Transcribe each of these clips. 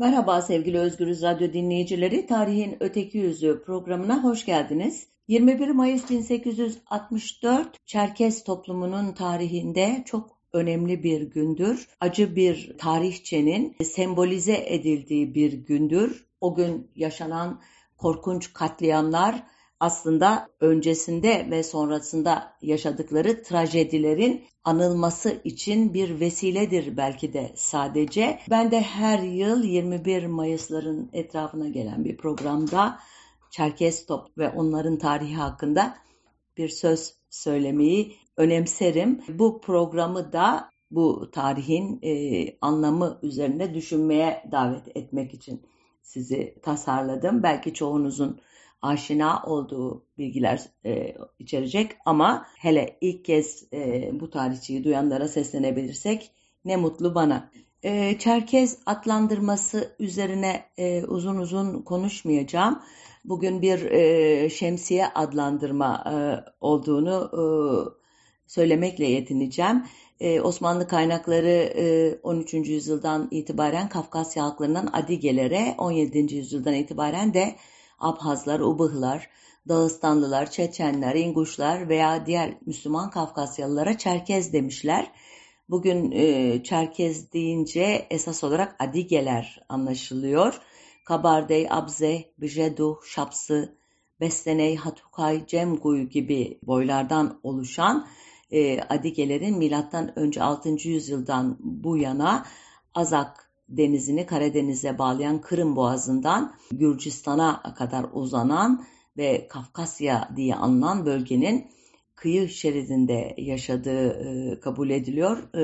Merhaba sevgili Özgürüz Radyo dinleyicileri. Tarihin Öteki Yüzü programına hoş geldiniz. 21 Mayıs 1864 Çerkez toplumunun tarihinde çok önemli bir gündür. Acı bir tarihçenin sembolize edildiği bir gündür. O gün yaşanan korkunç katliamlar aslında öncesinde ve sonrasında yaşadıkları trajedilerin anılması için bir vesiledir belki de sadece. Ben de her yıl 21 Mayıs'ların etrafına gelen bir programda Çerkez Top ve onların tarihi hakkında bir söz söylemeyi önemserim. Bu programı da bu tarihin e, anlamı üzerine düşünmeye davet etmek için sizi tasarladım. Belki çoğunuzun aşina olduğu bilgiler e, içerecek ama hele ilk kez e, bu tarihçiyi duyanlara seslenebilirsek ne mutlu bana. E, Çerkez adlandırması üzerine e, uzun uzun konuşmayacağım. Bugün bir e, şemsiye adlandırma e, olduğunu e, söylemekle yetineceğim. Ee, Osmanlı kaynakları e, 13. yüzyıldan itibaren Kafkasya halklarından Adigelere, 17. yüzyıldan itibaren de Abhazlar, Ubıhlar, Dağıstanlılar, Çeçenler, İnguşlar veya diğer Müslüman Kafkasyalılara Çerkez demişler. Bugün e, Çerkez deyince esas olarak Adigeler anlaşılıyor. Kabardey, Abze, Bijedu, Şapsı, Besteney, Hatukay, Cemguy gibi boylardan oluşan e, Adigelerin milattan önce 6. yüzyıldan bu yana Azak denizini Karadeniz'e bağlayan Kırım Boğazı'ndan Gürcistan'a kadar uzanan ve Kafkasya diye anılan bölgenin kıyı şeridinde yaşadığı e, kabul ediliyor. E,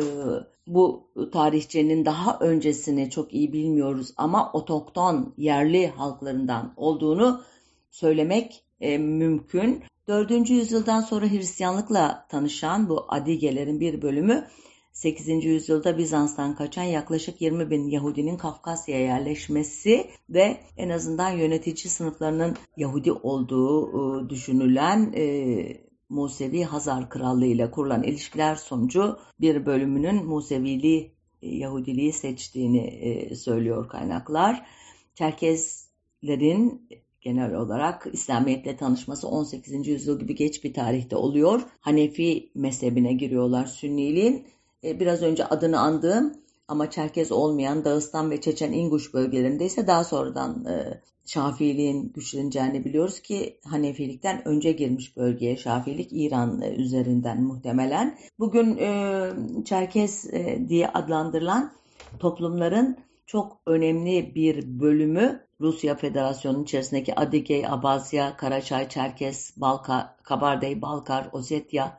bu tarihçinin daha öncesini çok iyi bilmiyoruz ama otokton yerli halklarından olduğunu söylemek e, mümkün. 4. yüzyıldan sonra Hristiyanlıkla tanışan bu Adigelerin bir bölümü 8. yüzyılda Bizans'tan kaçan yaklaşık 20 bin Yahudinin Kafkasya'ya yerleşmesi ve en azından yönetici sınıflarının Yahudi olduğu e, düşünülen e, Musevi Hazar Krallığı ile kurulan ilişkiler sonucu bir bölümünün Museviliği, e, Yahudiliği seçtiğini söylüyor kaynaklar. Çerkezlerin genel olarak İslamiyetle tanışması 18. yüzyıl gibi geç bir tarihte oluyor. Hanefi mezhebine giriyorlar Sünniliğin biraz önce adını andığım ama Çerkez olmayan Dağıstan ve Çeçen İnguş bölgelerinde ise daha sonradan e, Şafiliğin güçleneceğini biliyoruz ki Hanefilikten önce girmiş bölgeye Şafilik İran e, üzerinden muhtemelen. Bugün e, Çerkez e, diye adlandırılan toplumların çok önemli bir bölümü Rusya Federasyonu'nun içerisindeki Adigey, Abazya, Karaçay, Çerkes, Balka, Kabardey, Balkar, Osetya,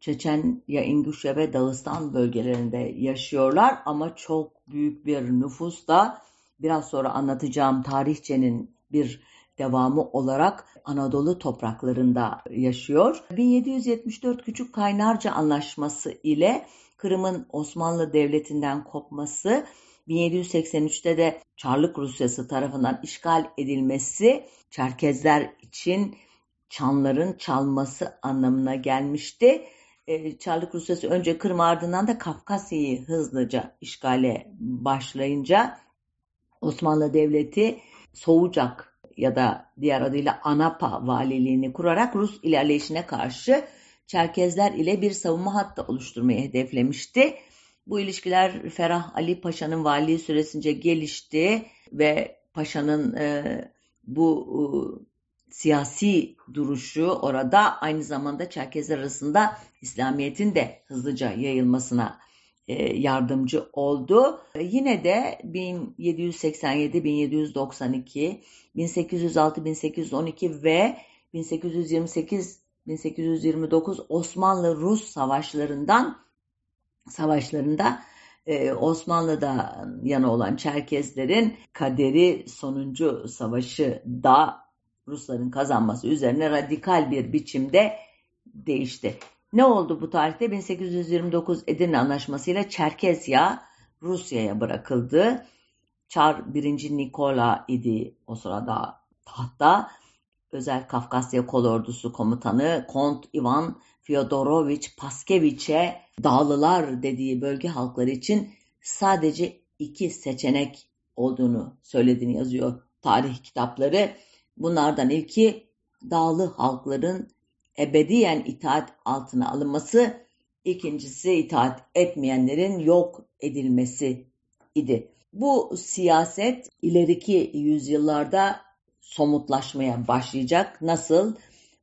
Çeçenya, İnguşya ve Dağıstan bölgelerinde yaşıyorlar ama çok büyük bir nüfus da biraz sonra anlatacağım tarihçenin bir devamı olarak Anadolu topraklarında yaşıyor. 1774 Küçük Kaynarca Anlaşması ile Kırım'ın Osmanlı Devleti'nden kopması, 1783'te de Çarlık Rusyası tarafından işgal edilmesi Çerkezler için çanların çalması anlamına gelmişti e, Çarlık Rusyası önce Kırım ardından da Kafkasya'yı hızlıca işgale başlayınca Osmanlı Devleti Soğucak ya da diğer adıyla Anapa valiliğini kurarak Rus ilerleyişine karşı Çerkezler ile bir savunma hattı oluşturmayı hedeflemişti. Bu ilişkiler Ferah Ali Paşa'nın valiliği süresince gelişti ve Paşa'nın e, bu siyasi duruşu orada aynı zamanda Çerkezler arasında İslamiyet'in de hızlıca yayılmasına e, yardımcı oldu. E, yine de 1787, 1792, 1806, 1812 ve 1828 1829 Osmanlı-Rus savaşlarından savaşlarında e, Osmanlı'da yana olan Çerkezlerin kaderi sonuncu savaşı da Rusların kazanması üzerine radikal bir biçimde değişti. Ne oldu bu tarihte? 1829 Edirne Anlaşması ile Çerkezya Rusya'ya bırakıldı. Çar 1. Nikola idi o sırada tahta. Özel Kafkasya Kolordusu Komutanı Kont Ivan Fyodoroviç Paskeviç'e dağlılar dediği bölge halkları için sadece iki seçenek olduğunu söylediğini yazıyor tarih kitapları. Bunlardan ilki dağlı halkların ebediyen itaat altına alınması, ikincisi itaat etmeyenlerin yok edilmesi idi. Bu siyaset ileriki yüzyıllarda somutlaşmaya başlayacak. Nasıl?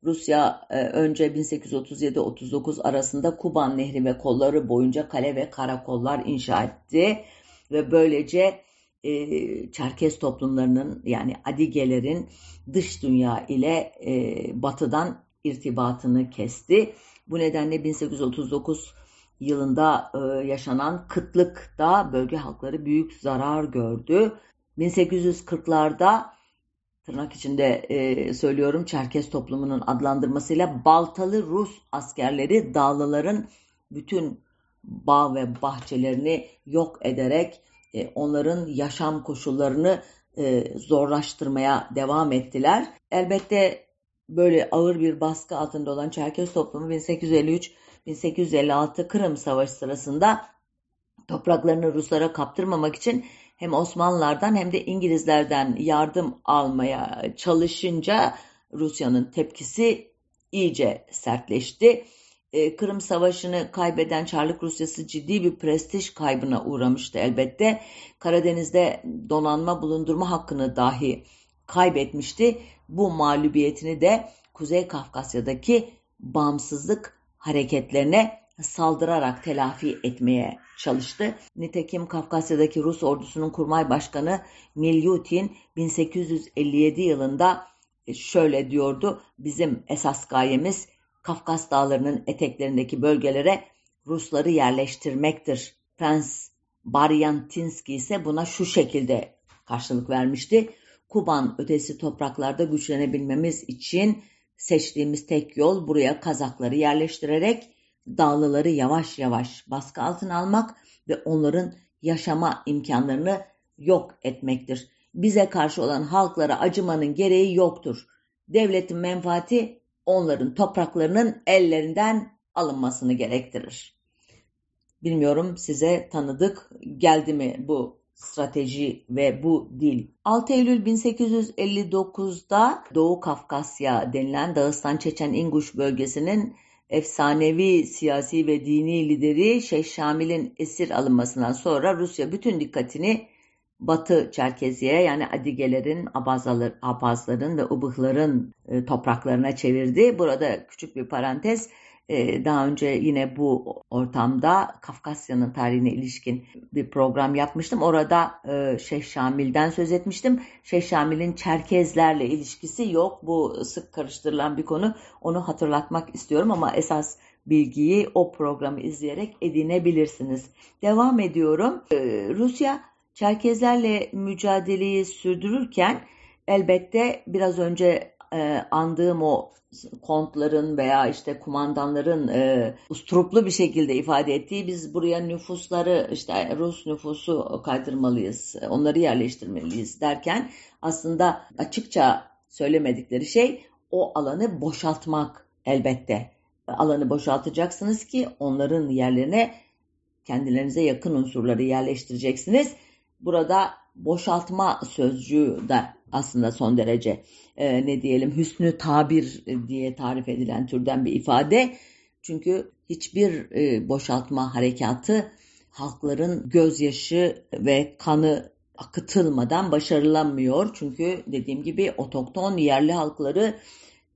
Rusya e, önce 1837-39 arasında Kuban Nehri ve kolları boyunca kale ve karakollar inşa etti ve böylece e, Çerkez toplumlarının yani Adigelerin dış dünya ile e, batıdan irtibatını kesti. Bu nedenle 1839 yılında e, yaşanan kıtlıkta bölge halkları büyük zarar gördü. 1840'larda tırnak içinde e, söylüyorum Çerkez toplumunun adlandırmasıyla Baltalı Rus askerleri dağlıların bütün bağ ve bahçelerini yok ederek e, onların yaşam koşullarını e, zorlaştırmaya devam ettiler. Elbette böyle ağır bir baskı altında olan Çerkez toplumu 1853-1856 Kırım Savaşı sırasında topraklarını Ruslara kaptırmamak için hem Osmanlılardan hem de İngilizlerden yardım almaya çalışınca Rusya'nın tepkisi iyice sertleşti. E, Kırım Savaşı'nı kaybeden Çarlık Rusyası ciddi bir prestij kaybına uğramıştı elbette. Karadeniz'de donanma bulundurma hakkını dahi kaybetmişti. Bu mağlubiyetini de Kuzey Kafkasya'daki bağımsızlık hareketlerine saldırarak telafi etmeye çalıştı. Nitekim Kafkasya'daki Rus ordusunun kurmay başkanı Milyutin 1857 yılında şöyle diyordu. Bizim esas gayemiz Kafkas dağlarının eteklerindeki bölgelere Rusları yerleştirmektir. Prens Baryantinski ise buna şu şekilde karşılık vermişti. Kuban ötesi topraklarda güçlenebilmemiz için seçtiğimiz tek yol buraya Kazakları yerleştirerek dağlıları yavaş yavaş baskı altına almak ve onların yaşama imkanlarını yok etmektir. Bize karşı olan halklara acımanın gereği yoktur. Devletin menfaati onların topraklarının ellerinden alınmasını gerektirir. Bilmiyorum size tanıdık geldi mi bu strateji ve bu dil. 6 Eylül 1859'da Doğu Kafkasya denilen Dağıstan Çeçen İnguş bölgesinin efsanevi siyasi ve dini lideri Şeyh Şamil'in esir alınmasından sonra Rusya bütün dikkatini Batı Çerkeziye yani Adigelerin, Abazların ve Ubıhların e, topraklarına çevirdi. Burada küçük bir parantez. E, daha önce yine bu ortamda Kafkasya'nın tarihine ilişkin bir program yapmıştım. Orada e, Şeyh Şamil'den söz etmiştim. Şeyh Şamil'in Çerkezlerle ilişkisi yok. Bu sık karıştırılan bir konu. Onu hatırlatmak istiyorum ama esas bilgiyi o programı izleyerek edinebilirsiniz. Devam ediyorum. Rusya Çerkezlerle mücadeleyi sürdürürken elbette biraz önce e, andığım o kontların veya işte kumandanların e, usturuplu bir şekilde ifade ettiği biz buraya nüfusları işte Rus nüfusu kaydırmalıyız, onları yerleştirmeliyiz derken aslında açıkça söylemedikleri şey o alanı boşaltmak elbette. Alanı boşaltacaksınız ki onların yerlerine kendilerinize yakın unsurları yerleştireceksiniz burada boşaltma sözcüğü de aslında son derece e, ne diyelim hüsnü tabir diye tarif edilen türden bir ifade. Çünkü hiçbir e, boşaltma harekatı halkların gözyaşı ve kanı akıtılmadan başarılanmıyor. Çünkü dediğim gibi otokton yerli halkları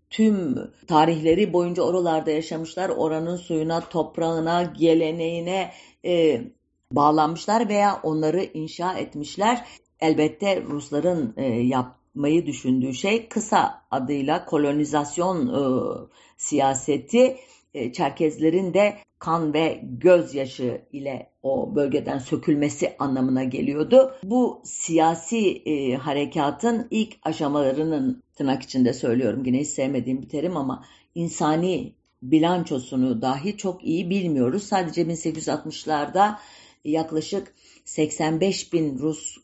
tüm tarihleri boyunca oralarda yaşamışlar. Oranın suyuna, toprağına, geleneğine, e, bağlanmışlar veya onları inşa etmişler. Elbette Rusların e, yapmayı düşündüğü şey kısa adıyla kolonizasyon e, siyaseti e, Çerkezlerin de kan ve gözyaşı ile o bölgeden sökülmesi anlamına geliyordu. Bu siyasi e, harekatın ilk aşamalarının tırnak içinde söylüyorum yine hiç sevmediğim bir terim ama insani bilançosunu dahi çok iyi bilmiyoruz. Sadece 1860'larda yaklaşık 85 bin Rus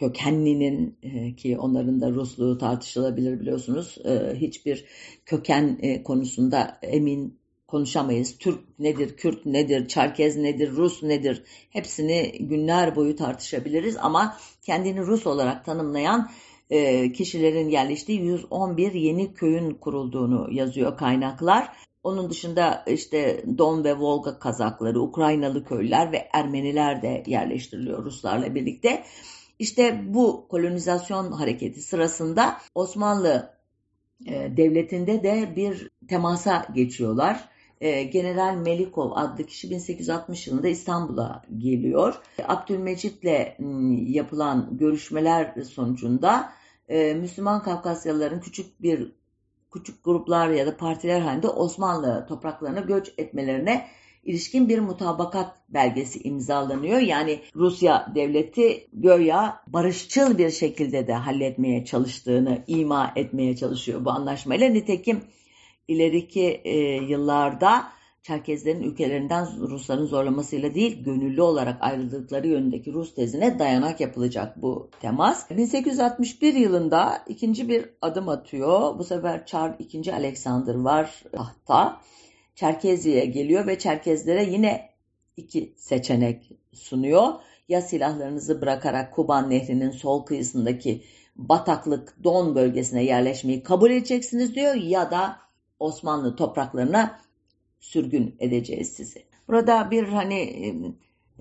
kökenlinin e, ki onların da Rusluğu tartışılabilir biliyorsunuz e, hiçbir köken e, konusunda emin konuşamayız. Türk nedir, Kürt nedir, Çerkez nedir, Rus nedir hepsini günler boyu tartışabiliriz ama kendini Rus olarak tanımlayan kişilerin yerleştiği 111 yeni köyün kurulduğunu yazıyor kaynaklar. Onun dışında işte Don ve Volga Kazakları, Ukraynalı köylüler ve Ermeniler de yerleştiriliyor Ruslarla birlikte. İşte bu kolonizasyon hareketi sırasında Osmanlı e, devletinde de bir temasa geçiyorlar. E, General Melikov adlı kişi 1860 yılında İstanbul'a geliyor. Abdülmecit'le yapılan görüşmeler sonucunda e, Müslüman Kafkasyalıların küçük bir küçük gruplar ya da partiler halinde Osmanlı topraklarına göç etmelerine ilişkin bir mutabakat belgesi imzalanıyor. Yani Rusya devleti göya barışçıl bir şekilde de halletmeye çalıştığını ima etmeye çalışıyor bu anlaşmayla. Nitekim ileriki e, yıllarda Çerkezlerin ülkelerinden Rusların zorlamasıyla değil gönüllü olarak ayrıldıkları yönündeki Rus tezine dayanak yapılacak bu temas. 1861 yılında ikinci bir adım atıyor. Bu sefer Çar II. Alexander var tahta. Çerkezi'ye geliyor ve Çerkezlere yine iki seçenek sunuyor. Ya silahlarınızı bırakarak Kuban Nehri'nin sol kıyısındaki bataklık Don bölgesine yerleşmeyi kabul edeceksiniz diyor ya da Osmanlı topraklarına sürgün edeceğiz sizi. Burada bir hani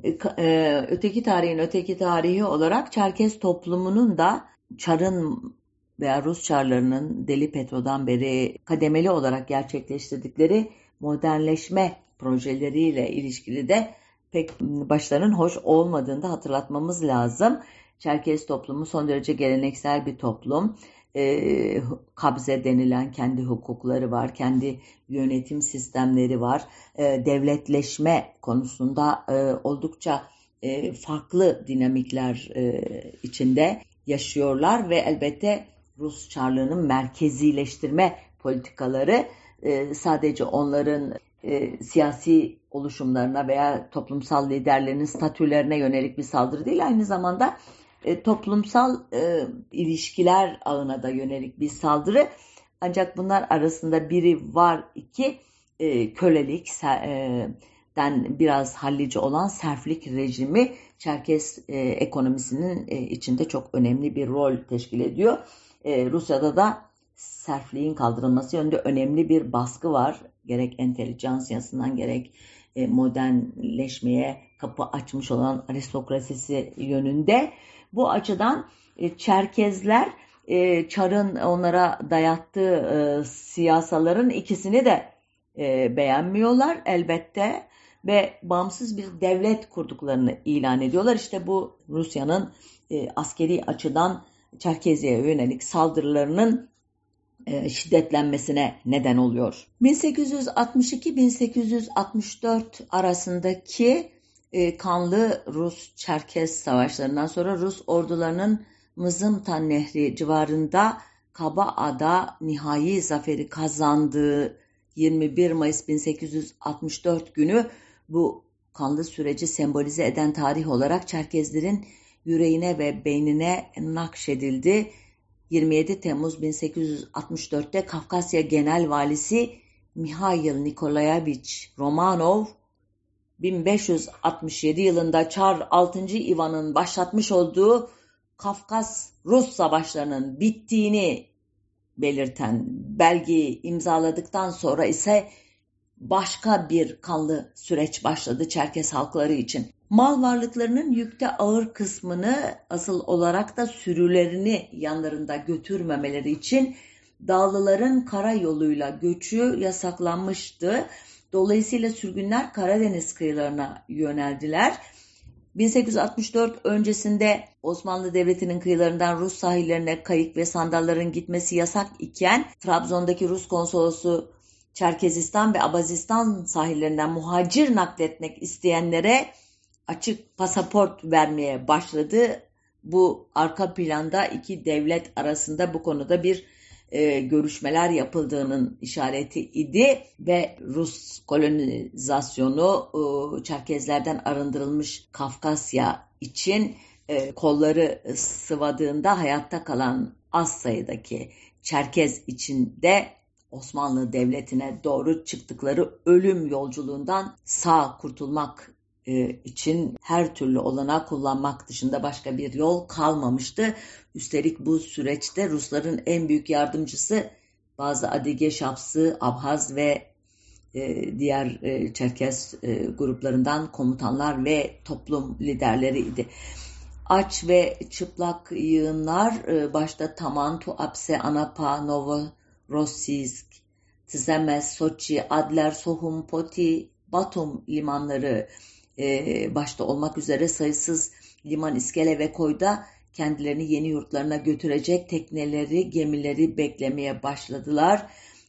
e, e, öteki tarihin öteki tarihi olarak Çerkez toplumunun da Çar'ın veya Rus Çarlarının Deli Petro'dan beri kademeli olarak gerçekleştirdikleri modernleşme projeleriyle ilişkili de pek başlarının hoş olmadığını da hatırlatmamız lazım. Çerkez toplumu son derece geleneksel bir toplum e, kabze denilen kendi hukukları var, kendi yönetim sistemleri var. E, devletleşme konusunda e, oldukça e, farklı dinamikler e, içinde yaşıyorlar ve elbette Rus Çarlığı'nın merkezileştirme politikaları e, sadece onların e, siyasi oluşumlarına veya toplumsal liderlerinin statülerine yönelik bir saldırı değil, aynı zamanda e, toplumsal e, ilişkiler ağına da yönelik bir saldırı. Ancak bunlar arasında biri var iki e, kölelik den biraz hallici olan serflik rejimi Çerkes ekonomisinin içinde çok önemli bir rol teşkil ediyor. Rusya'da da serfliğin kaldırılması yönünde önemli bir baskı var. Gerek entelijansiyasından gerek e, modernleşmeye kapı açmış olan aristokrasisi yönünde. Bu açıdan e, Çerkezler e, Çar'ın onlara dayattığı siyasaların ikisini de beğenmiyorlar elbette ve bağımsız bir devlet kurduklarını ilan ediyorlar. İşte bu Rusya'nın askeri açıdan Çerkezi'ye yönelik saldırılarının şiddetlenmesine neden oluyor. 1862-1864 arasındaki e, kanlı Rus-Çerkes savaşlarından sonra Rus ordularının Mızımtan Nehri civarında Kabaada nihai zaferi kazandığı 21 Mayıs 1864 günü bu kanlı süreci sembolize eden tarih olarak Çerkezlerin yüreğine ve beynine nakşedildi. 27 Temmuz 1864'te Kafkasya Genel Valisi Mihail Nikolayevich Romanov 1567 yılında Çar 6. Ivan'ın başlatmış olduğu Kafkas Rus savaşlarının bittiğini belirten belgeyi imzaladıktan sonra ise başka bir kanlı süreç başladı Çerkes halkları için. Mal varlıklarının yükte ağır kısmını asıl olarak da sürülerini yanlarında götürmemeleri için dağlıların karayoluyla göçü yasaklanmıştı Dolayısıyla sürgünler Karadeniz kıyılarına yöneldiler. 1864 öncesinde Osmanlı Devleti'nin kıyılarından Rus sahillerine kayık ve sandalların gitmesi yasak iken Trabzon'daki Rus konsolosu Çerkezistan ve Abazistan sahillerinden muhacir nakletmek isteyenlere açık pasaport vermeye başladı. Bu arka planda iki devlet arasında bu konuda bir e, görüşmeler yapıldığının işareti idi ve Rus kolonizasyonu e, Çerkezlerden arındırılmış Kafkasya için e, kolları sıvadığında hayatta kalan az sayıdaki Çerkez içinde Osmanlı Devleti'ne doğru çıktıkları ölüm yolculuğundan sağ kurtulmak için her türlü olana kullanmak dışında başka bir yol kalmamıştı. Üstelik bu süreçte Rusların en büyük yardımcısı bazı Adige Şapsı, Abhaz ve e, diğer e, Çerkes gruplarından komutanlar ve toplum liderleriydi. Aç ve çıplak yığınlar başta Taman, Tuapse, Anapa, Novorossiysk, Tzemez, Soçi, Adler, Sohum, Poti, Batum limanları e, başta olmak üzere sayısız liman, iskele ve koyda kendilerini yeni yurtlarına götürecek tekneleri, gemileri beklemeye başladılar.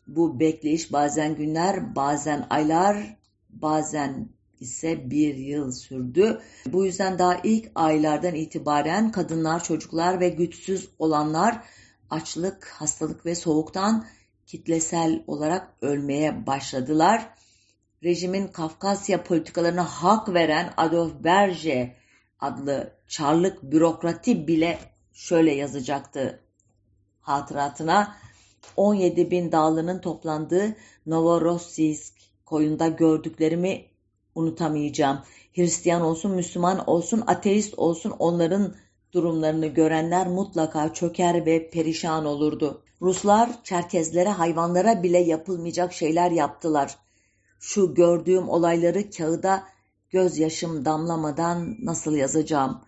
Bu bekleyiş bazen günler, bazen aylar, bazen ise bir yıl sürdü. Bu yüzden daha ilk aylardan itibaren kadınlar, çocuklar ve güçsüz olanlar açlık, hastalık ve soğuktan kitlesel olarak ölmeye başladılar rejimin Kafkasya politikalarına hak veren Adolf Berge adlı çarlık bürokrati bile şöyle yazacaktı hatıratına. 17 bin dağlının toplandığı Novorossiysk koyunda gördüklerimi unutamayacağım. Hristiyan olsun, Müslüman olsun, ateist olsun onların durumlarını görenler mutlaka çöker ve perişan olurdu. Ruslar Çerkezlere, hayvanlara bile yapılmayacak şeyler yaptılar şu gördüğüm olayları kağıda gözyaşım damlamadan nasıl yazacağım?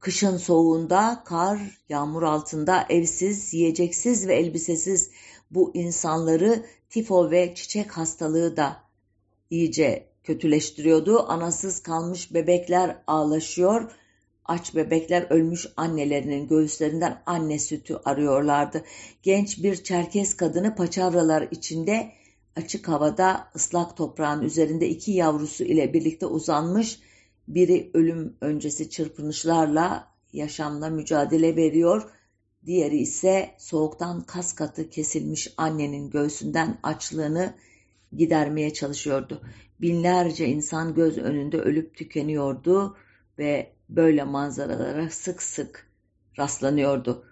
Kışın soğuğunda, kar, yağmur altında, evsiz, yiyeceksiz ve elbisesiz bu insanları tifo ve çiçek hastalığı da iyice kötüleştiriyordu. Anasız kalmış bebekler ağlaşıyor, aç bebekler ölmüş annelerinin göğüslerinden anne sütü arıyorlardı. Genç bir Çerkes kadını paçavralar içinde açık havada ıslak toprağın üzerinde iki yavrusu ile birlikte uzanmış, biri ölüm öncesi çırpınışlarla yaşamla mücadele veriyor, diğeri ise soğuktan kas katı kesilmiş annenin göğsünden açlığını gidermeye çalışıyordu. Binlerce insan göz önünde ölüp tükeniyordu ve böyle manzaralara sık sık rastlanıyordu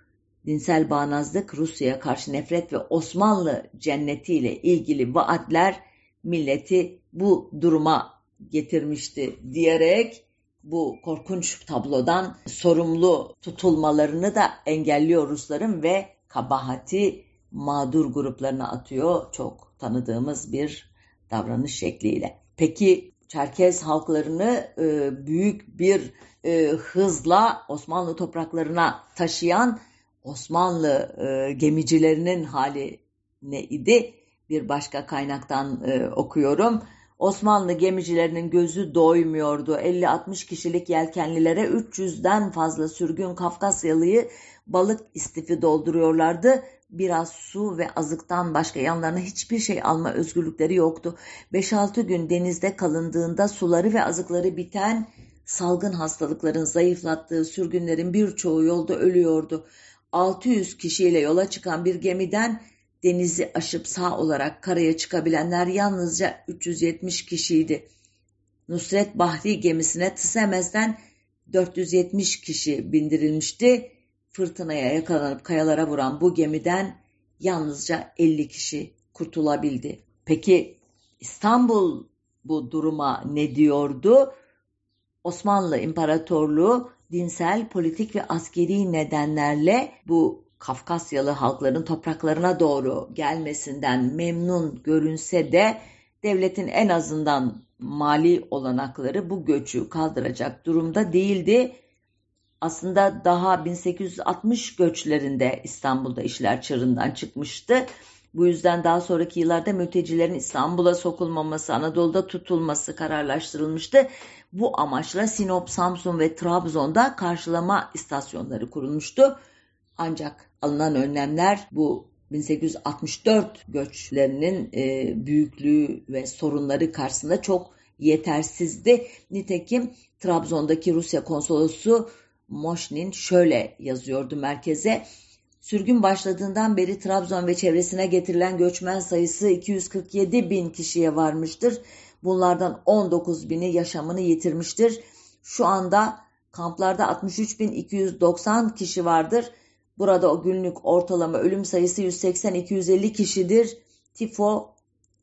dinsel bağnazlık, Rusya'ya karşı nefret ve Osmanlı cennetiyle ilgili vaatler milleti bu duruma getirmişti diyerek bu korkunç tablodan sorumlu tutulmalarını da engelliyor Rusların ve kabahati mağdur gruplarına atıyor çok tanıdığımız bir davranış şekliyle. Peki Çerkez halklarını e, büyük bir e, hızla Osmanlı topraklarına taşıyan Osmanlı e, gemicilerinin hali ne idi? Bir başka kaynaktan e, okuyorum. Osmanlı gemicilerinin gözü doymuyordu. 50-60 kişilik yelkenlilere 300'den fazla sürgün Kafkasyalıyı balık istifi dolduruyorlardı. Biraz su ve azıktan başka yanlarına hiçbir şey alma özgürlükleri yoktu. 5-6 gün denizde kalındığında suları ve azıkları biten salgın hastalıkların zayıflattığı sürgünlerin birçoğu yolda ölüyordu. 600 kişiyle yola çıkan bir gemiden denizi aşıp sağ olarak karaya çıkabilenler yalnızca 370 kişiydi. Nusret Bahri gemisine Tısemez'den 470 kişi bindirilmişti. Fırtınaya yakalanıp kayalara vuran bu gemiden yalnızca 50 kişi kurtulabildi. Peki İstanbul bu duruma ne diyordu? Osmanlı İmparatorluğu dinsel, politik ve askeri nedenlerle bu Kafkasyalı halkların topraklarına doğru gelmesinden memnun görünse de devletin en azından mali olanakları bu göçü kaldıracak durumda değildi. Aslında daha 1860 göçlerinde İstanbul'da işler çığırından çıkmıştı. Bu yüzden daha sonraki yıllarda mültecilerin İstanbul'a sokulmaması, Anadolu'da tutulması kararlaştırılmıştı. Bu amaçla Sinop, Samsun ve Trabzon'da karşılama istasyonları kurulmuştu. Ancak alınan önlemler bu 1864 göçlerinin e, büyüklüğü ve sorunları karşısında çok yetersizdi. Nitekim Trabzon'daki Rusya konsolosu Moşnin şöyle yazıyordu merkeze. Sürgün başladığından beri Trabzon ve çevresine getirilen göçmen sayısı 247 bin kişiye varmıştır. Bunlardan 19 bini yaşamını yitirmiştir. Şu anda kamplarda 63.290 kişi vardır. Burada o günlük ortalama ölüm sayısı 180-250 kişidir. tifo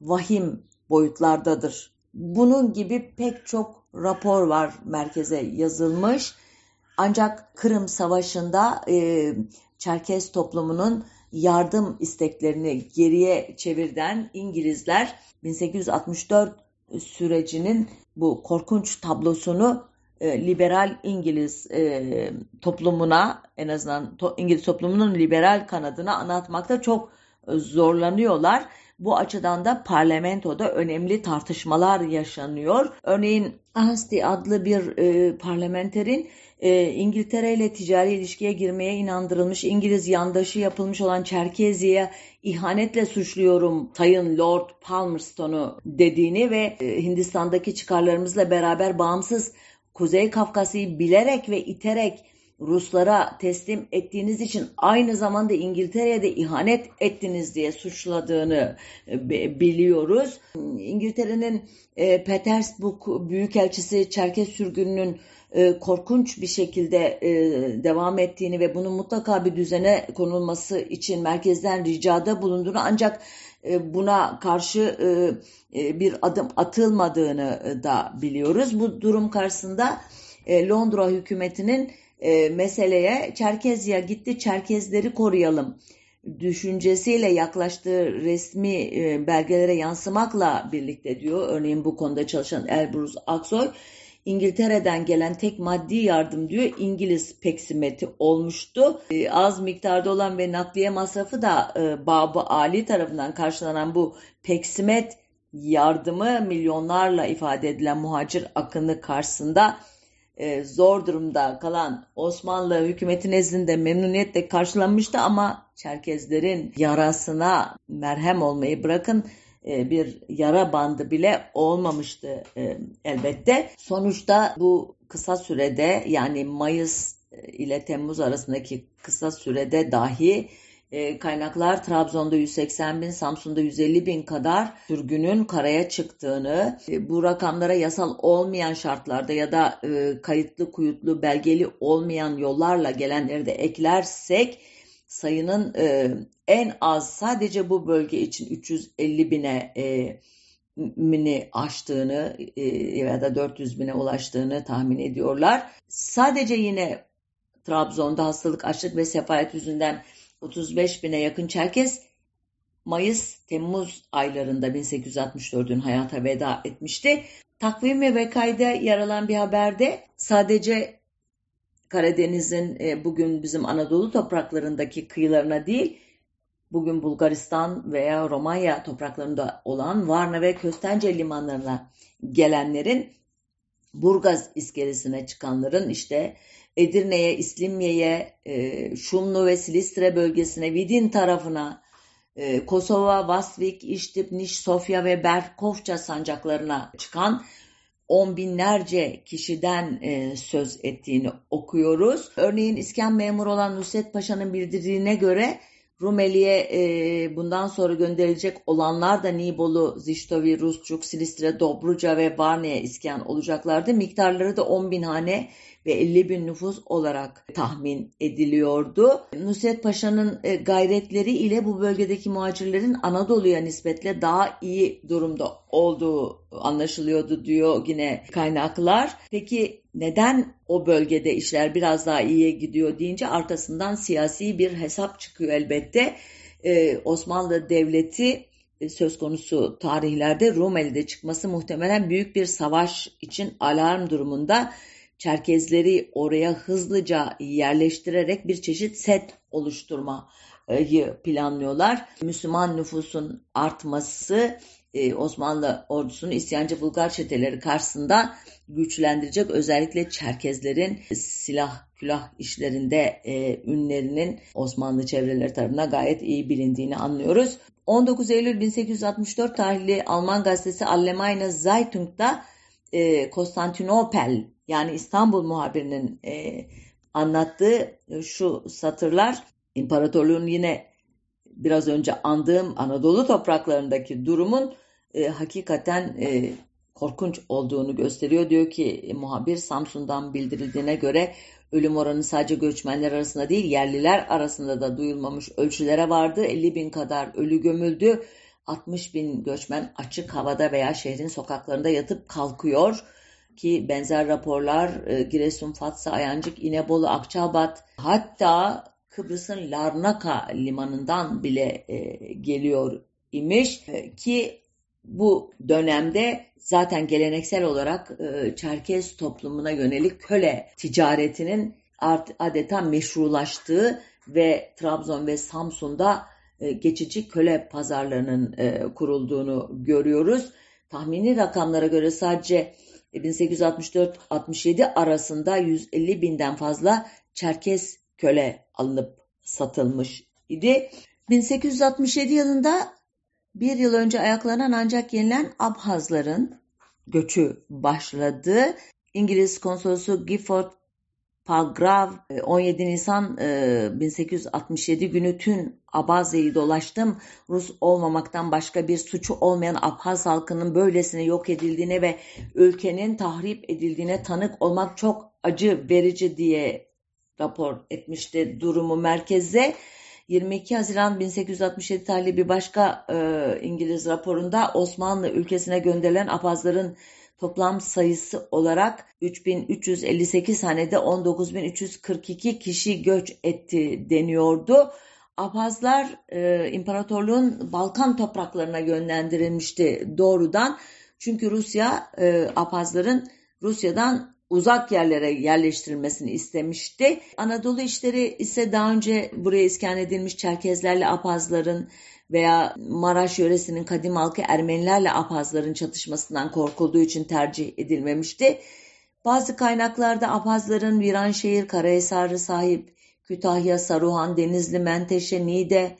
vahim boyutlardadır. Bunun gibi pek çok rapor var merkeze yazılmış. Ancak Kırım Savaşı'nda e, Çerkez toplumunun yardım isteklerini geriye çevirden İngilizler 1864 sürecinin bu korkunç tablosunu e, liberal İngiliz e, toplumuna en azından to, İngiliz toplumunun liberal kanadına anlatmakta çok zorlanıyorlar. Bu açıdan da parlamentoda önemli tartışmalar yaşanıyor. Örneğin Anstey adlı bir e, parlamenterin e, İngiltere ile ticari ilişkiye girmeye inandırılmış İngiliz yandaşı yapılmış olan Çerkezi'ye ihanetle suçluyorum Sayın Lord Palmerston'u dediğini ve e, Hindistan'daki çıkarlarımızla beraber bağımsız Kuzey Kafkasya'yı bilerek ve iterek Ruslara teslim ettiğiniz için aynı zamanda İngiltere'ye de ihanet ettiniz diye suçladığını e, biliyoruz. İngiltere'nin e, Petersburg Büyükelçisi Çerkez sürgününün e, korkunç bir şekilde devam ettiğini ve bunun mutlaka bir düzene konulması için merkezden ricada bulunduğunu ancak buna karşı bir adım atılmadığını da biliyoruz. Bu durum karşısında Londra hükümetinin e, meseleye Çerkezya gitti Çerkezleri koruyalım düşüncesiyle yaklaştığı resmi e, belgelere yansımakla birlikte diyor. Örneğin bu konuda çalışan Elbrus Aksoy İngiltere'den gelen tek maddi yardım diyor İngiliz peksimeti olmuştu. E, az miktarda olan ve nakliye masrafı da e, Babı Ali tarafından karşılanan bu peksimet yardımı milyonlarla ifade edilen muhacir akını karşısında e, zor durumda kalan Osmanlı hükümeti nezdinde memnuniyetle karşılanmıştı ama Çerkezlerin yarasına merhem olmayı bırakın e, bir yara bandı bile olmamıştı e, elbette. Sonuçta bu kısa sürede yani Mayıs ile Temmuz arasındaki kısa sürede dahi e, kaynaklar Trabzon'da 180 bin, Samsun'da 150 bin kadar sürgünün karaya çıktığını, e, bu rakamlara yasal olmayan şartlarda ya da e, kayıtlı, kuyutlu, belgeli olmayan yollarla gelenleri de eklersek sayının en az sadece bu bölge için 350 bine mini aştığını ya da 400 bine ulaştığını tahmin ediyorlar. Sadece yine Trabzon'da hastalık, açlık ve sefalet yüzünden 35 bine yakın Çerkez Mayıs-Temmuz aylarında 1864'ün hayata veda etmişti. Takvim ve kayda yer alan bir haberde sadece Karadeniz'in e, bugün bizim Anadolu topraklarındaki kıyılarına değil, bugün Bulgaristan veya Romanya topraklarında olan Varna ve Köstence limanlarına gelenlerin Burgaz iskelesine çıkanların işte Edirne'ye, İslimye'ye, e, Şumlu ve Silistre bölgesine, Vidin tarafına, e, Kosova, Vasvik, İştip, Niş, Sofya ve Berkovça sancaklarına çıkan on binlerce kişiden e, söz ettiğini okuyoruz. Örneğin iskan memuru olan Nusret Paşa'nın bildirdiğine göre Rumeli'ye e, bundan sonra gönderilecek olanlar da Nibolu, Ziştovi, Rusçuk, Silistre, Dobruca ve Varna'ya iskan olacaklardı. Miktarları da 10 bin hane ve 50 bin nüfus olarak tahmin ediliyordu. Nusret Paşa'nın e, gayretleri ile bu bölgedeki muhacirlerin Anadolu'ya nispetle daha iyi durumda olduğu anlaşılıyordu diyor yine kaynaklar. Peki neden o bölgede işler biraz daha iyiye gidiyor deyince arkasından siyasi bir hesap çıkıyor elbette. Ee, Osmanlı Devleti e, söz konusu tarihlerde Rumeli'de çıkması muhtemelen büyük bir savaş için alarm durumunda Çerkezleri oraya hızlıca yerleştirerek bir çeşit set oluşturmayı planlıyorlar. Müslüman nüfusun artması e, Osmanlı ordusunun isyancı Bulgar çeteleri karşısında güçlendirecek. Özellikle Çerkezlerin silah külah işlerinde e, ünlerinin Osmanlı çevreleri tarafından gayet iyi bilindiğini anlıyoruz. 19 Eylül 1864 tarihli Alman gazetesi Allgemeine Zeitung'da e, Konstantinopel yani İstanbul muhabirinin e, anlattığı şu satırlar imparatorluğun yine biraz önce andığım Anadolu topraklarındaki durumun e, hakikaten e, korkunç olduğunu gösteriyor. Diyor ki e, muhabir Samsun'dan bildirildiğine göre ölüm oranı sadece göçmenler arasında değil yerliler arasında da duyulmamış ölçülere vardı. 50 bin kadar ölü gömüldü. 60 bin göçmen açık havada veya şehrin sokaklarında yatıp kalkıyor ki benzer raporlar e, Giresun, Fatsa, Ayancık, İnebolu, Akçabat hatta Kıbrıs'ın Larnaka limanından bile e, geliyor imiş e, ki bu dönemde zaten geleneksel olarak Çerkez toplumuna yönelik köle ticaretinin adeta meşrulaştığı ve Trabzon ve Samsun'da geçici köle pazarlarının e, kurulduğunu görüyoruz. Tahmini rakamlara göre sadece 1864-67 arasında 150 binden fazla Çerkez köle alınıp satılmış idi. 1867 yılında bir yıl önce ayaklanan ancak yenilen Abhazların göçü başladı. İngiliz konsolosu Gifford Palgrav 17 Nisan 1867 günü tüm Abazya'yı dolaştım. Rus olmamaktan başka bir suçu olmayan Abhaz halkının böylesine yok edildiğine ve ülkenin tahrip edildiğine tanık olmak çok acı verici diye rapor etmişti durumu merkeze. 22 Haziran 1867 tarihli bir başka e, İngiliz raporunda Osmanlı ülkesine gönderilen Abhazların toplam sayısı olarak 3358 hanede 19342 kişi göç etti deniyordu. Abhazlar e, imparatorluğun Balkan topraklarına yönlendirilmişti doğrudan. Çünkü Rusya e, Abhazların Rusya'dan uzak yerlere yerleştirilmesini istemişti. Anadolu işleri ise daha önce buraya iskan edilmiş Çerkezlerle Apazların veya Maraş yöresinin kadim halkı Ermenilerle Apazların çatışmasından korkulduğu için tercih edilmemişti. Bazı kaynaklarda Apazların Viranşehir, Karahisar'ı sahip Kütahya, Saruhan, Denizli, Menteşe, Niğde,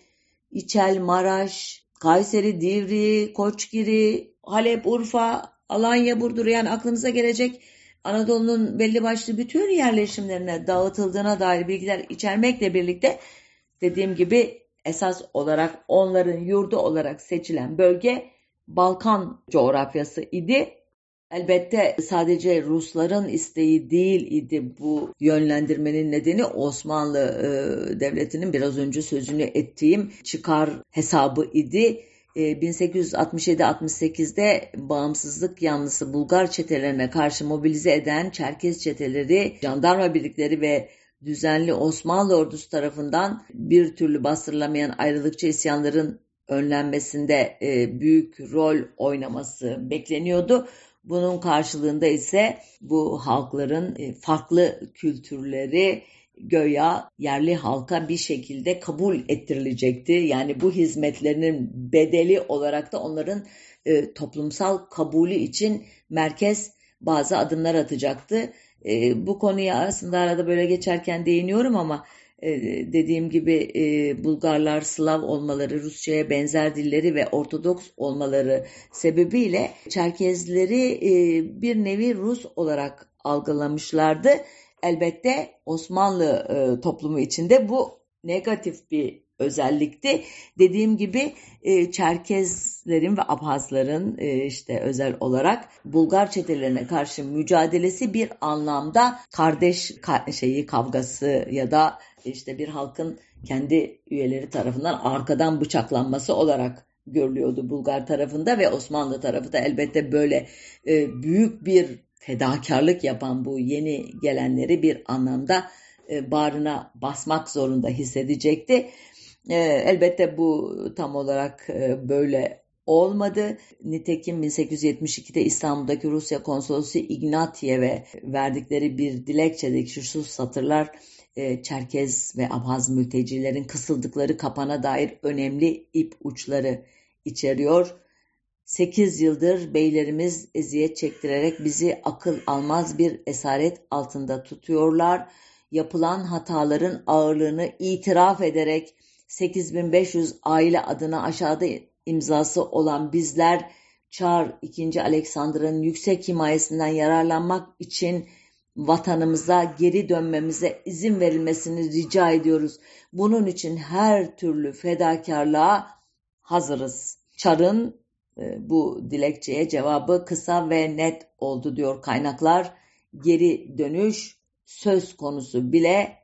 İçel, Maraş, Kayseri, Divri, Koçgiri, Halep, Urfa, Alanya, Burdur yani aklınıza gelecek Anadolu'nun belli başlı bütün yerleşimlerine dağıtıldığına dair bilgiler içermekle birlikte dediğim gibi esas olarak onların yurdu olarak seçilen bölge Balkan coğrafyası idi. Elbette sadece Rusların isteği değil idi bu yönlendirmenin nedeni Osmanlı e, Devleti'nin biraz önce sözünü ettiğim çıkar hesabı idi. 1867-68'de ee, bağımsızlık yanlısı Bulgar çetelerine karşı mobilize eden Çerkez çeteleri, jandarma birlikleri ve düzenli Osmanlı ordusu tarafından bir türlü bastırılamayan ayrılıkçı isyanların önlenmesinde e, büyük rol oynaması bekleniyordu. Bunun karşılığında ise bu halkların e, farklı kültürleri, göya yerli halka bir şekilde kabul ettirilecekti. Yani bu hizmetlerinin bedeli olarak da onların e, toplumsal kabulü için merkez bazı adımlar atacaktı. E, bu konuya aslında arada böyle geçerken değiniyorum ama e, dediğim gibi e, Bulgarlar Slav olmaları, Rusça'ya benzer dilleri ve Ortodoks olmaları sebebiyle Çerkezleri e, bir nevi Rus olarak algılamışlardı. Elbette Osmanlı e, toplumu içinde bu negatif bir özellikti. Dediğim gibi e, Çerkezlerin ve Abhazların e, işte özel olarak Bulgar çetelerine karşı mücadelesi bir anlamda kardeş ka şeyi kavgası ya da işte bir halkın kendi üyeleri tarafından arkadan bıçaklanması olarak görülüyordu Bulgar tarafında ve Osmanlı tarafı da elbette böyle e, büyük bir fedakarlık yapan bu yeni gelenleri bir anlamda e, bağrına basmak zorunda hissedecekti. E, elbette bu tam olarak e, böyle olmadı. Nitekim 1872'de İstanbul'daki Rusya konsolosu Ignatiev'e verdikleri bir dilekçedeki şu satırlar e, Çerkez ve Abhaz mültecilerin kısıldıkları kapana dair önemli ip uçları içeriyor. Sekiz yıldır beylerimiz eziyet çektirerek bizi akıl almaz bir esaret altında tutuyorlar. Yapılan hataların ağırlığını itiraf ederek 8500 aile adına aşağıda imzası olan bizler Çar II. Alexander'ın yüksek himayesinden yararlanmak için vatanımıza geri dönmemize izin verilmesini rica ediyoruz. Bunun için her türlü fedakarlığa hazırız. Çar'ın e, bu dilekçeye cevabı kısa ve net oldu diyor kaynaklar. Geri dönüş söz konusu bile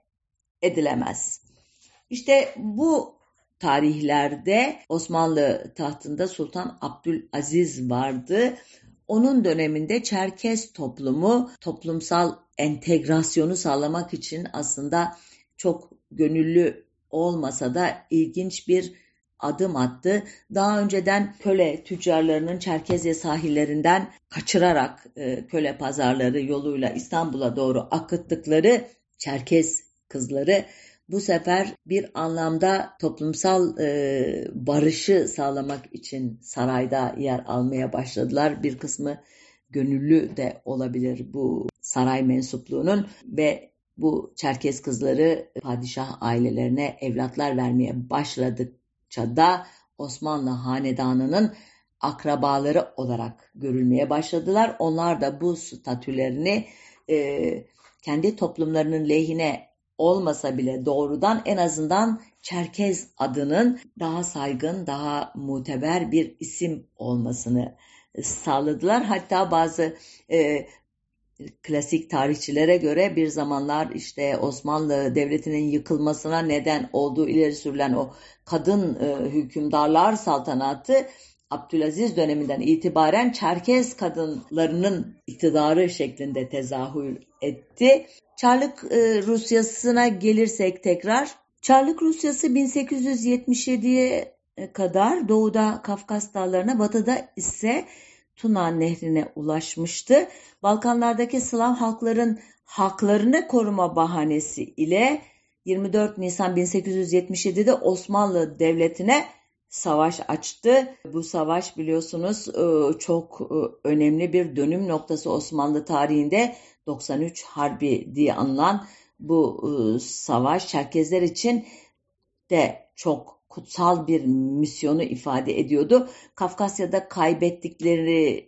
edilemez. İşte bu tarihlerde Osmanlı tahtında Sultan Abdülaziz vardı. Onun döneminde Çerkez toplumu toplumsal entegrasyonu sağlamak için aslında çok gönüllü olmasa da ilginç bir adım attı. Daha önceden köle tüccarlarının Çerkezye sahillerinden kaçırarak e, köle pazarları yoluyla İstanbul'a doğru akıttıkları Çerkez kızları bu sefer bir anlamda toplumsal e, barışı sağlamak için sarayda yer almaya başladılar. Bir kısmı gönüllü de olabilir bu saray mensupluğunun ve bu Çerkez kızları padişah ailelerine evlatlar vermeye başladıkça da Osmanlı hanedanının akrabaları olarak görülmeye başladılar. Onlar da bu statülerini e, kendi toplumlarının lehine olmasa bile doğrudan en azından Çerkez adının daha saygın, daha muteber bir isim olmasını sağladılar. Hatta bazı e, klasik tarihçilere göre bir zamanlar işte Osmanlı Devleti'nin yıkılmasına neden olduğu ileri sürülen o kadın e, hükümdarlar saltanatı Abdülaziz döneminden itibaren Çerkez kadınlarının iktidarı şeklinde tezahür etti. Çarlık e, Rusyası'na gelirsek tekrar. Çarlık Rusyası 1877'ye kadar doğuda Kafkas dağlarına, batıda ise Tuna Nehri'ne ulaşmıştı. Balkanlardaki Slav halkların haklarını koruma bahanesi ile 24 Nisan 1877'de Osmanlı Devleti'ne savaş açtı. Bu savaş biliyorsunuz e, çok e, önemli bir dönüm noktası Osmanlı tarihinde 93 Harbi diye anılan bu e, savaş Çerkezler için de çok kutsal bir misyonu ifade ediyordu. Kafkasya'da kaybettiklerini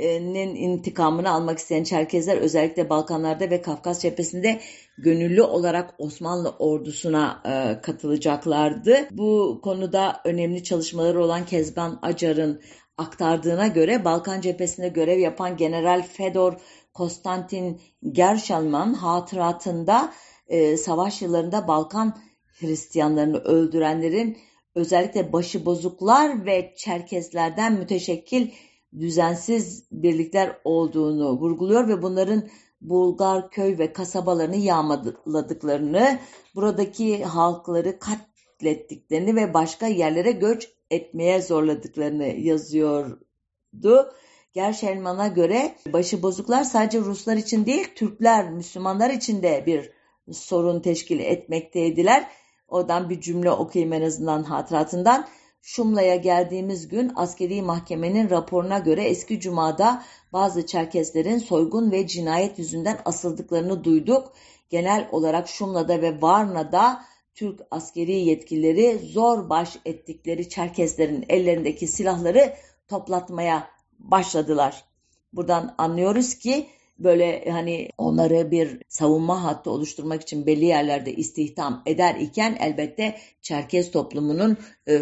nin intikamını almak isteyen Çerkezler özellikle Balkanlarda ve Kafkas cephesinde gönüllü olarak Osmanlı ordusuna e, katılacaklardı. Bu konuda önemli çalışmaları olan Kezban Acar'ın aktardığına göre Balkan cephesinde görev yapan General Fedor Konstantin Gerşalman hatıratında e, savaş yıllarında Balkan Hristiyanlarını öldürenlerin özellikle başıbozuklar ve Çerkezlerden müteşekkil düzensiz birlikler olduğunu vurguluyor ve bunların Bulgar köy ve kasabalarını yağmaladıklarını, buradaki halkları katlettiklerini ve başka yerlere göç etmeye zorladıklarını yazıyordu. Gerşelman'a göre başıbozuklar sadece Ruslar için değil, Türkler, Müslümanlar için de bir sorun teşkil etmekteydiler. Oradan bir cümle okuyayım en azından hatıratından. Şumla'ya geldiğimiz gün askeri mahkemenin raporuna göre eski cumada bazı Çerkeslerin soygun ve cinayet yüzünden asıldıklarını duyduk. Genel olarak Şumla'da ve Varna'da Türk askeri yetkilileri zor baş ettikleri Çerkeslerin ellerindeki silahları toplatmaya başladılar. Buradan anlıyoruz ki böyle hani onları bir savunma hattı oluşturmak için belli yerlerde istihdam eder iken elbette Çerkez toplumunun e,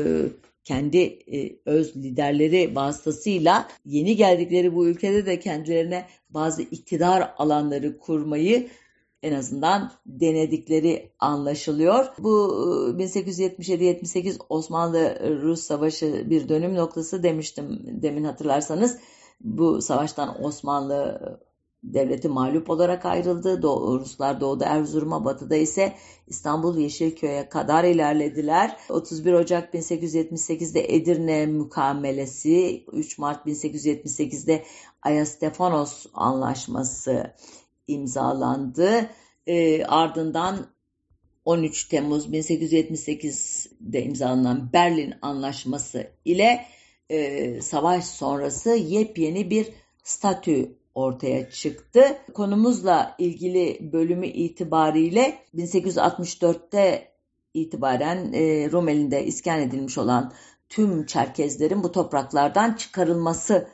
kendi e, öz liderleri vasıtasıyla yeni geldikleri bu ülkede de kendilerine bazı iktidar alanları kurmayı en azından denedikleri anlaşılıyor. Bu 1877-78 e, Osmanlı-Rus Savaşı bir dönüm noktası demiştim demin hatırlarsanız. Bu savaştan Osmanlı devleti mağlup olarak ayrıldı. Doğu, Ruslar doğuda Erzurum'a, batıda ise İstanbul Yeşilköy'e kadar ilerlediler. 31 Ocak 1878'de Edirne mukamelesi, 3 Mart 1878'de Ayastefanos Anlaşması imzalandı. E, ardından 13 Temmuz 1878'de imzalanan Berlin Anlaşması ile e, savaş sonrası yepyeni bir statü ortaya çıktı. Konumuzla ilgili bölümü itibariyle 1864'te itibaren e, Rumeli'nde iskan edilmiş olan tüm Çerkezlerin bu topraklardan çıkarılması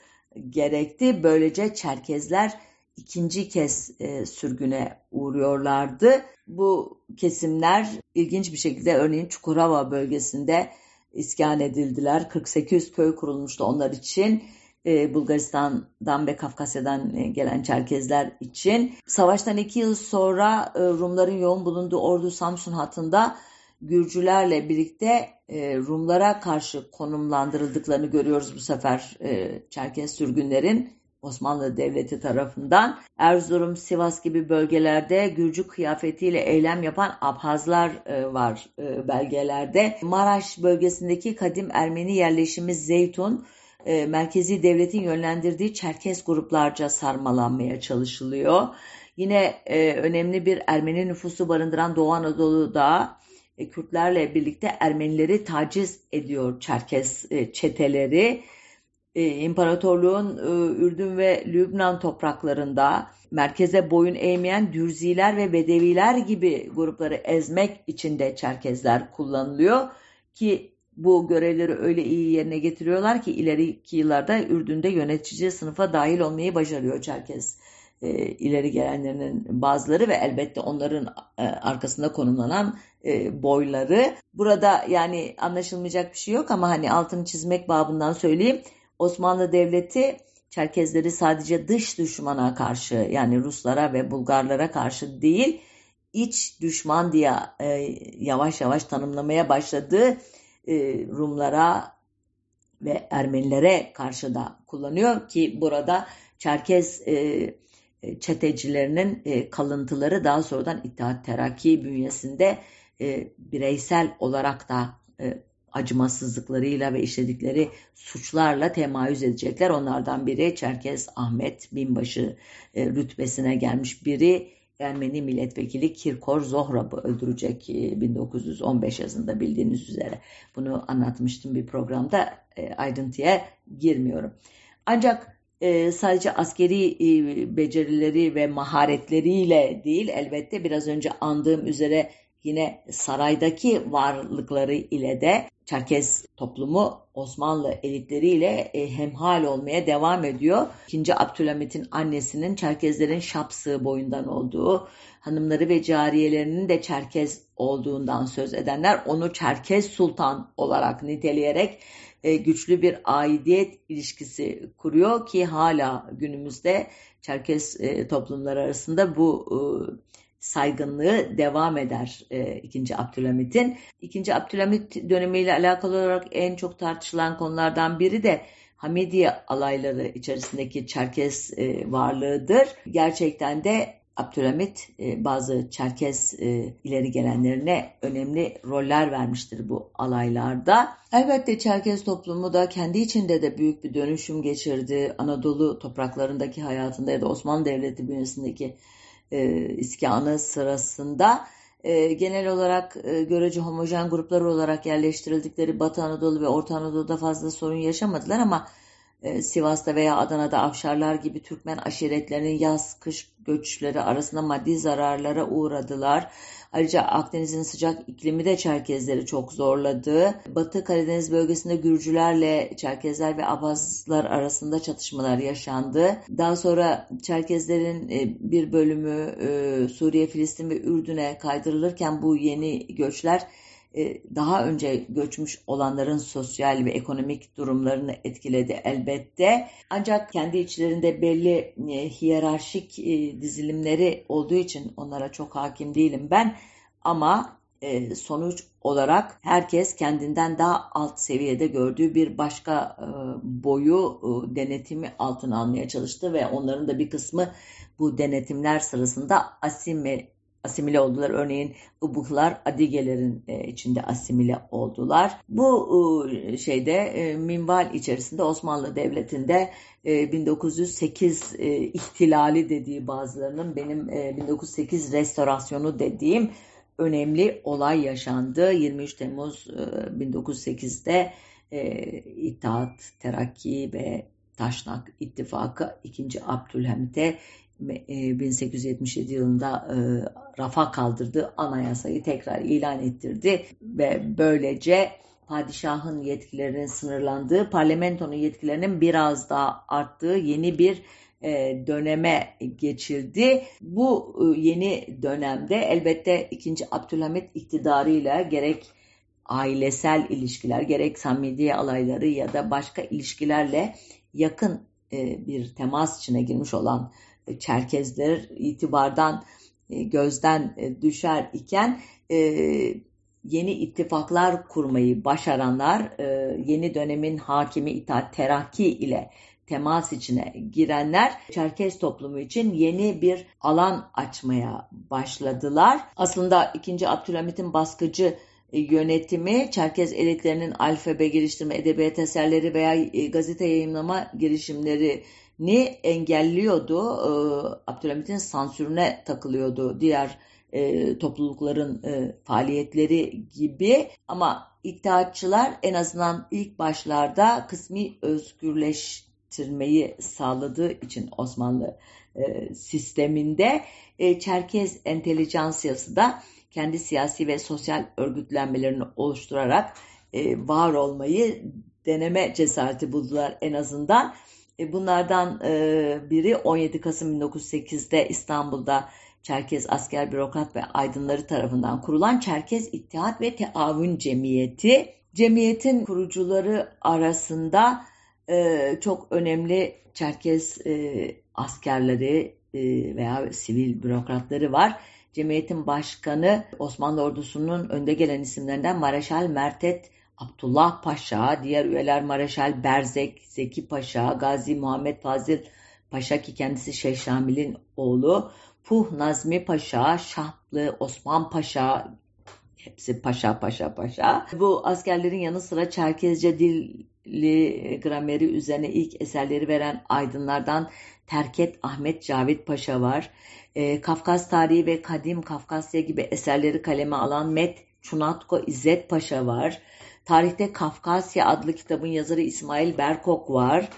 gerekti. Böylece Çerkezler ikinci kez e, sürgüne uğruyorlardı. Bu kesimler ilginç bir şekilde örneğin Çukurova bölgesinde iskan edildiler. 48 köy kurulmuştu onlar için e, Bulgaristan'dan ve Kafkasya'dan e, gelen Çerkezler için. Savaştan iki yıl sonra e, Rumların yoğun bulunduğu Ordu Samsun hattında Gürcülerle birlikte e, Rumlara karşı konumlandırıldıklarını görüyoruz bu sefer e, Çerkez sürgünlerin Osmanlı Devleti tarafından. Erzurum, Sivas gibi bölgelerde Gürcü kıyafetiyle eylem yapan Abhazlar e, var e, belgelerde. Maraş bölgesindeki kadim Ermeni yerleşimi Zeytun, e, merkezi devletin yönlendirdiği Çerkez gruplarca sarmalanmaya çalışılıyor. Yine e, önemli bir Ermeni nüfusu barındıran Doğu Anadolu'da e, Kürtlerle birlikte Ermenileri taciz ediyor Çerkes e, çeteleri. E, İmparatorluğun e, Ürdün ve Lübnan topraklarında merkeze boyun eğmeyen Dürziler ve Bedeviler gibi grupları ezmek için de Çerkezler kullanılıyor ki bu görevleri öyle iyi yerine getiriyorlar ki ileriki yıllarda Ürdün'de yönetici sınıfa dahil olmayı başarıyor Çerkez e, ileri gelenlerinin bazıları ve elbette onların e, arkasında konumlanan e, boyları. Burada yani anlaşılmayacak bir şey yok ama hani altını çizmek babından söyleyeyim. Osmanlı Devleti Çerkezleri sadece dış düşmana karşı yani Ruslara ve Bulgarlara karşı değil iç düşman diye e, yavaş yavaş tanımlamaya başladığı e, Rumlara ve Ermenilere karşı da kullanıyor ki burada Çerkez e, e, çetecilerinin kalıntıları daha sonradan İttihat Terakki bünyesinde bireysel olarak da acımasızlıklarıyla ve işledikleri suçlarla temayüz edecekler. Onlardan biri Çerkez Ahmet Binbaşı rütbesine gelmiş biri Ermeni milletvekili Kirkor Zohrab'ı öldürecek 1915 yazında bildiğiniz üzere. Bunu anlatmıştım bir programda ayrıntıya girmiyorum. Ancak e, sadece askeri e, becerileri ve maharetleriyle değil elbette biraz önce andığım üzere yine saraydaki varlıkları ile de Çerkez toplumu Osmanlı elitleriyle e, hemhal olmaya devam ediyor. İkinci Abdülhamit'in annesinin Çerkezlerin Şapsı boyundan olduğu, hanımları ve cariyelerinin de Çerkez olduğundan söz edenler onu Çerkez Sultan olarak niteleyerek e, güçlü bir aidiyet ilişkisi kuruyor ki hala günümüzde Çerkes e, toplumları arasında bu saygınlığı devam eder e, 2. Abdülhamit'in. 2. Abdülhamit dönemiyle alakalı olarak en çok tartışılan konulardan biri de Hamidiye alayları içerisindeki Çerkes e, varlığıdır. Gerçekten de Abdülhamit e, bazı Çerkez e, ileri gelenlerine önemli roller vermiştir bu alaylarda. Elbette Çerkez toplumu da kendi içinde de büyük bir dönüşüm geçirdi. Anadolu topraklarındaki hayatında ya da Osmanlı Devleti bünyesindeki e, iskanı sırasında genel olarak görece homojen gruplar olarak yerleştirildikleri Batı Anadolu ve Orta Anadolu'da fazla sorun yaşamadılar ama e, Sivas'ta veya Adana'da Afşarlar gibi Türkmen aşiretlerinin yaz-kış göçleri arasında maddi zararlara uğradılar. Ayrıca Akdeniz'in sıcak iklimi de Çerkezleri çok zorladı. Batı Karadeniz bölgesinde Gürcülerle Çerkezler ve Abazlar arasında çatışmalar yaşandı. Daha sonra Çerkezlerin e, bir bölümü e, Suriye, Filistin ve Ürdün'e kaydırılırken bu yeni göçler daha önce göçmüş olanların sosyal ve ekonomik durumlarını etkiledi elbette. Ancak kendi içlerinde belli e, hiyerarşik e, dizilimleri olduğu için onlara çok hakim değilim ben. Ama sonuç olarak herkes kendinden daha alt seviyede gördüğü bir başka boyu denetimi altına almaya çalıştı ve onların da bir kısmı bu denetimler sırasında asime asimile oldular. Örneğin Ubuhlar Adigelerin e, içinde asimile oldular. Bu e, şeyde e, minval içerisinde Osmanlı Devleti'nde 1908 ihtilali dediği bazılarının benim 1908 restorasyonu dediğim önemli olay yaşandı. 23 Temmuz 1908'de İttihat, Terakki ve Taşnak İttifakı 2. Abdülhamit'e 1877 e, yılında e, rafa kaldırdı, anayasayı tekrar ilan ettirdi ve böylece padişahın yetkilerinin sınırlandığı, parlamentonun yetkilerinin biraz daha arttığı yeni bir e, döneme geçildi. Bu yeni dönemde elbette 2. Abdülhamit iktidarıyla gerek ailesel ilişkiler, gerek Samidiye alayları ya da başka ilişkilerle yakın bir temas içine girmiş olan Çerkezler itibardan e, gözden e, düşer iken e, yeni ittifaklar kurmayı başaranlar yeni dönemin hakimi İttihat Terakki ile temas içine girenler Çerkez toplumu için yeni bir alan açmaya başladılar. Aslında 2. Abdülhamit'in baskıcı yönetimi Çerkez elitlerinin alfabe geliştirme, edebiyat eserleri veya gazete yayınlama girişimlerini engelliyordu. E, Abdülhamit'in sansürüne takılıyordu diğer e, toplulukların faaliyetleri gibi ama İttihatçılar en azından ilk başlarda kısmi özgürleştirmeyi sağladığı için Osmanlı sisteminde Çerkez entelijansiyası da kendi siyasi ve sosyal örgütlenmelerini oluşturarak e, var olmayı deneme cesareti buldular en azından. E, bunlardan e, biri 17 Kasım 1908'de İstanbul'da Çerkez Asker Bürokrat ve Aydınları tarafından kurulan Çerkez İttihat ve Teavün Cemiyeti. Cemiyetin kurucuları arasında e, çok önemli Çerkez askerleri veya sivil bürokratları var. Cemiyetin başkanı Osmanlı ordusunun önde gelen isimlerinden Mareşal Mertet Abdullah Paşa, diğer üyeler Mareşal Berzek, Zeki Paşa, Gazi Muhammed Fazıl Paşa ki kendisi Şeyh Şamil'in oğlu, Puh Nazmi Paşa, Şahlı Osman Paşa, hepsi paşa paşa paşa. Bu askerlerin yanı sıra Çerkezce dilli grameri üzerine ilk eserleri veren aydınlardan Terket Ahmet Cavit Paşa var e, Kafkas Tarihi ve Kadim Kafkasya gibi eserleri kaleme alan Met Çunatko İzzet Paşa var. Tarihte Kafkasya adlı kitabın yazarı İsmail Berkok var.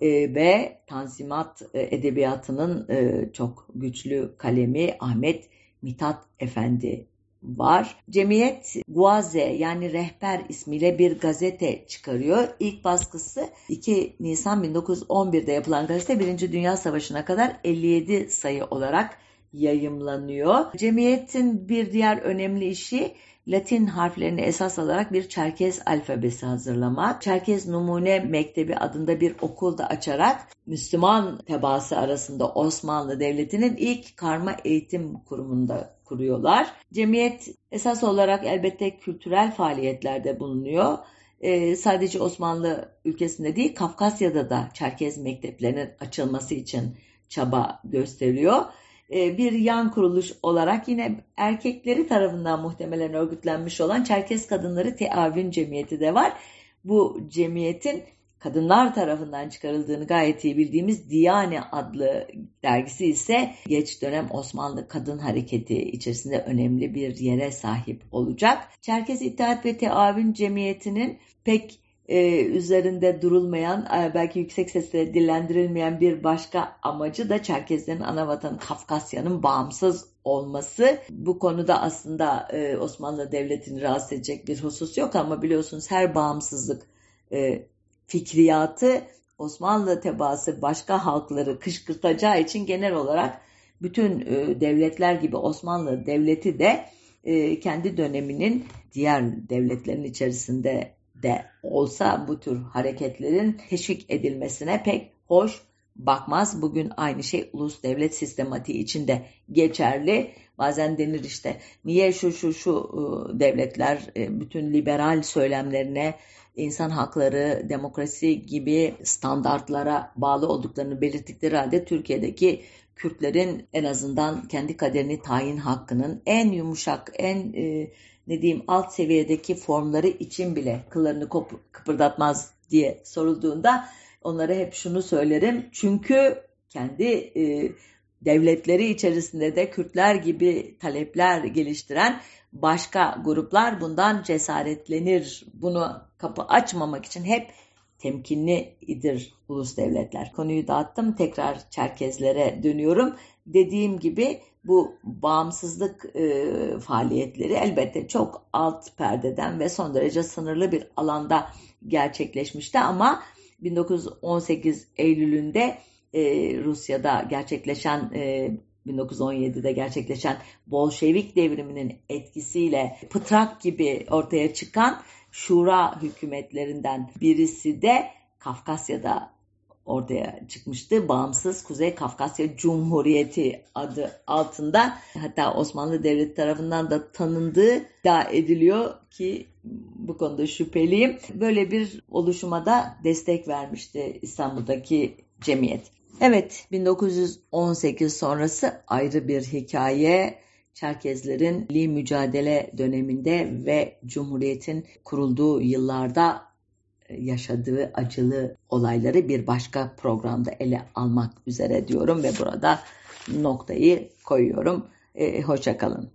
E, ve Tanzimat e, Edebiyatı'nın e, çok güçlü kalemi Ahmet Mithat Efendi var. Cemiyet Guaze yani Rehber ismiyle bir gazete çıkarıyor. İlk baskısı 2 Nisan 1911'de yapılan gazete 1. Dünya Savaşı'na kadar 57 sayı olarak yayımlanıyor. Cemiyetin bir diğer önemli işi Latin harflerini esas alarak bir Çerkez alfabesi hazırlamak. Çerkez Numune Mektebi adında bir okul da açarak Müslüman tebaası arasında Osmanlı Devleti'nin ilk karma eğitim kurumunda kuruyorlar. Cemiyet esas olarak elbette kültürel faaliyetlerde bulunuyor. Ee, sadece Osmanlı ülkesinde değil Kafkasya'da da Çerkez mekteplerinin açılması için çaba gösteriyor. E, bir yan kuruluş olarak yine erkekleri tarafından muhtemelen örgütlenmiş olan Çerkes Kadınları Teavün Cemiyeti de var. Bu cemiyetin kadınlar tarafından çıkarıldığını gayet iyi bildiğimiz Diyane adlı dergisi ise geç dönem Osmanlı kadın hareketi içerisinde önemli bir yere sahip olacak. Çerkez İttihat ve Teavün Cemiyeti'nin pek e, üzerinde durulmayan, e, belki yüksek sesle dillendirilmeyen bir başka amacı da Çerkezlerin anavatan Kafkasya'nın bağımsız olması. Bu konuda aslında e, Osmanlı Devleti'ni rahatsız edecek bir husus yok ama biliyorsunuz her bağımsızlık e, fikriyatı Osmanlı tebaası başka halkları kışkırtacağı için genel olarak bütün e, devletler gibi Osmanlı Devleti de e, kendi döneminin diğer devletlerin içerisinde de olsa bu tür hareketlerin teşvik edilmesine pek hoş bakmaz. Bugün aynı şey ulus devlet sistematiği içinde geçerli. Bazen denir işte niye şu şu şu ıı, devletler ıı, bütün liberal söylemlerine insan hakları, demokrasi gibi standartlara bağlı olduklarını belirttikleri halde Türkiye'deki Kürtlerin en azından kendi kaderini tayin hakkının en yumuşak, en e, ne diyeyim alt seviyedeki formları için bile kıllarını kıpırdatmaz diye sorulduğunda onlara hep şunu söylerim. Çünkü kendi e, devletleri içerisinde de Kürtler gibi talepler geliştiren başka gruplar bundan cesaretlenir. Bunu kapı açmamak için hep temkinlidir ulus devletler. Konuyu dağıttım. Tekrar Çerkezlere dönüyorum. Dediğim gibi bu bağımsızlık e, faaliyetleri elbette çok alt perdeden ve son derece sınırlı bir alanda gerçekleşmişti. Ama 1918 Eylül'ünde e, Rusya'da gerçekleşen e, 1917'de gerçekleşen Bolşevik devriminin etkisiyle pıtrak gibi ortaya çıkan şura hükümetlerinden birisi de Kafkasya'da ortaya çıkmıştı. Bağımsız Kuzey Kafkasya Cumhuriyeti adı altında hatta Osmanlı Devleti tarafından da tanındığı iddia ediliyor ki bu konuda şüpheliyim. Böyle bir oluşuma da destek vermişti İstanbul'daki cemiyet. Evet 1918 sonrası ayrı bir hikaye. Çerkezlerin milli mücadele döneminde ve Cumhuriyet'in kurulduğu yıllarda yaşadığı acılı olayları bir başka programda ele almak üzere diyorum ve burada noktayı koyuyorum. E, Hoşçakalın.